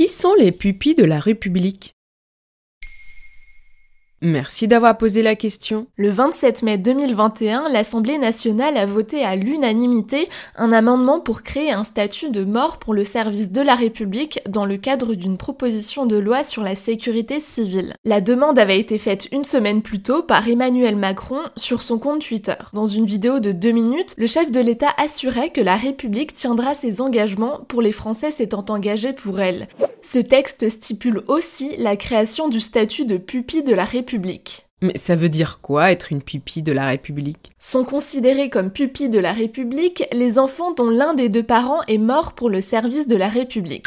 Qui sont les pupilles de la République Merci d'avoir posé la question. Le 27 mai 2021, l'Assemblée nationale a voté à l'unanimité un amendement pour créer un statut de mort pour le service de la République dans le cadre d'une proposition de loi sur la sécurité civile. La demande avait été faite une semaine plus tôt par Emmanuel Macron sur son compte Twitter. Dans une vidéo de deux minutes, le chef de l'État assurait que la République tiendra ses engagements pour les Français s'étant engagés pour elle. Ce texte stipule aussi la création du statut de pupille de la République. Mais ça veut dire quoi être une pupille de la République? Sont considérés comme pupilles de la République les enfants dont l'un des deux parents est mort pour le service de la République.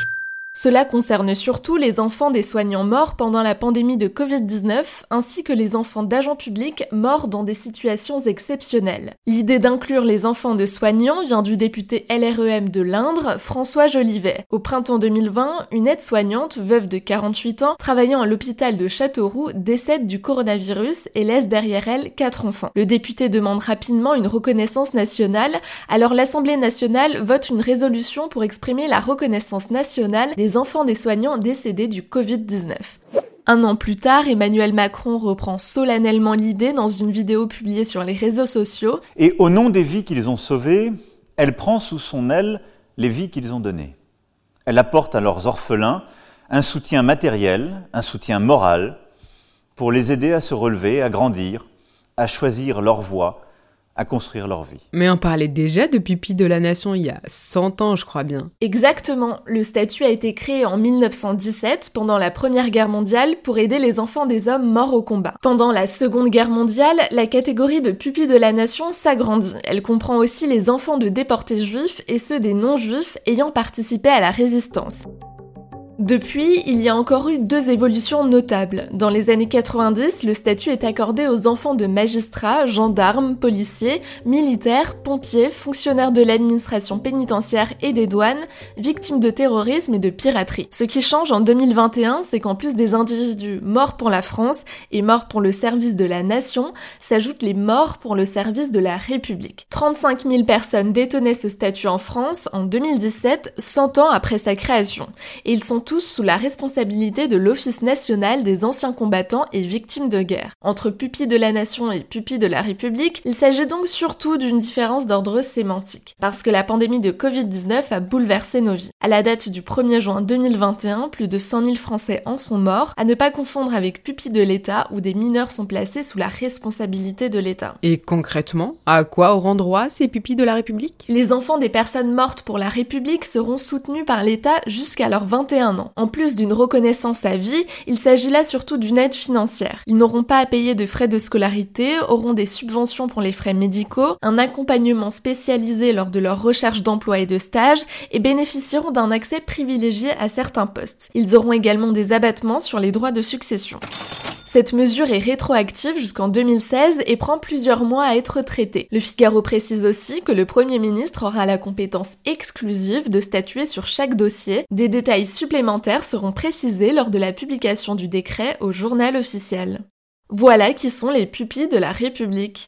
Cela concerne surtout les enfants des soignants morts pendant la pandémie de Covid-19, ainsi que les enfants d'agents publics morts dans des situations exceptionnelles. L'idée d'inclure les enfants de soignants vient du député LREM de l'Indre, François Jolivet. Au printemps 2020, une aide-soignante, veuve de 48 ans, travaillant à l'hôpital de Châteauroux, décède du coronavirus et laisse derrière elle quatre enfants. Le député demande rapidement une reconnaissance nationale, alors l'Assemblée nationale vote une résolution pour exprimer la reconnaissance nationale des enfants des soignants décédés du Covid-19. Un an plus tard, Emmanuel Macron reprend solennellement l'idée dans une vidéo publiée sur les réseaux sociaux. Et au nom des vies qu'ils ont sauvées, elle prend sous son aile les vies qu'ils ont données. Elle apporte à leurs orphelins un soutien matériel, un soutien moral, pour les aider à se relever, à grandir, à choisir leur voie, à construire leur vie. Mais on parlait déjà de pupille de la nation il y a 100 ans, je crois bien. Exactement. Le statut a été créé en 1917 pendant la Première Guerre mondiale pour aider les enfants des hommes morts au combat. Pendant la Seconde Guerre mondiale, la catégorie de pupille de la nation s'agrandit. Elle comprend aussi les enfants de déportés juifs et ceux des non-juifs ayant participé à la résistance. Depuis, il y a encore eu deux évolutions notables. Dans les années 90, le statut est accordé aux enfants de magistrats, gendarmes, policiers, militaires, pompiers, fonctionnaires de l'administration pénitentiaire et des douanes, victimes de terrorisme et de piraterie. Ce qui change en 2021, c'est qu'en plus des individus morts pour la France et morts pour le service de la nation, s'ajoutent les morts pour le service de la République. 35 000 personnes détenaient ce statut en France en 2017, 100 ans après sa création. Et ils sont tous sous la responsabilité de l'Office national des anciens combattants et victimes de guerre. Entre pupilles de la nation et pupilles de la République, il s'agit donc surtout d'une différence d'ordre sémantique, parce que la pandémie de Covid-19 a bouleversé nos vies. À la date du 1er juin 2021, plus de 100 000 Français en sont morts, à ne pas confondre avec pupilles de l'État où des mineurs sont placés sous la responsabilité de l'État. Et concrètement, à quoi auront droit ces pupilles de la République? Les enfants des personnes mortes pour la République seront soutenus par l'État jusqu'à leurs 21 en plus d'une reconnaissance à vie, il s'agit là surtout d'une aide financière. Ils n'auront pas à payer de frais de scolarité, auront des subventions pour les frais médicaux, un accompagnement spécialisé lors de leur recherche d'emploi et de stage, et bénéficieront d'un accès privilégié à certains postes. Ils auront également des abattements sur les droits de succession. Cette mesure est rétroactive jusqu'en 2016 et prend plusieurs mois à être traitée. Le Figaro précise aussi que le Premier ministre aura la compétence exclusive de statuer sur chaque dossier. Des détails supplémentaires seront précisés lors de la publication du décret au journal officiel. Voilà qui sont les pupilles de la République.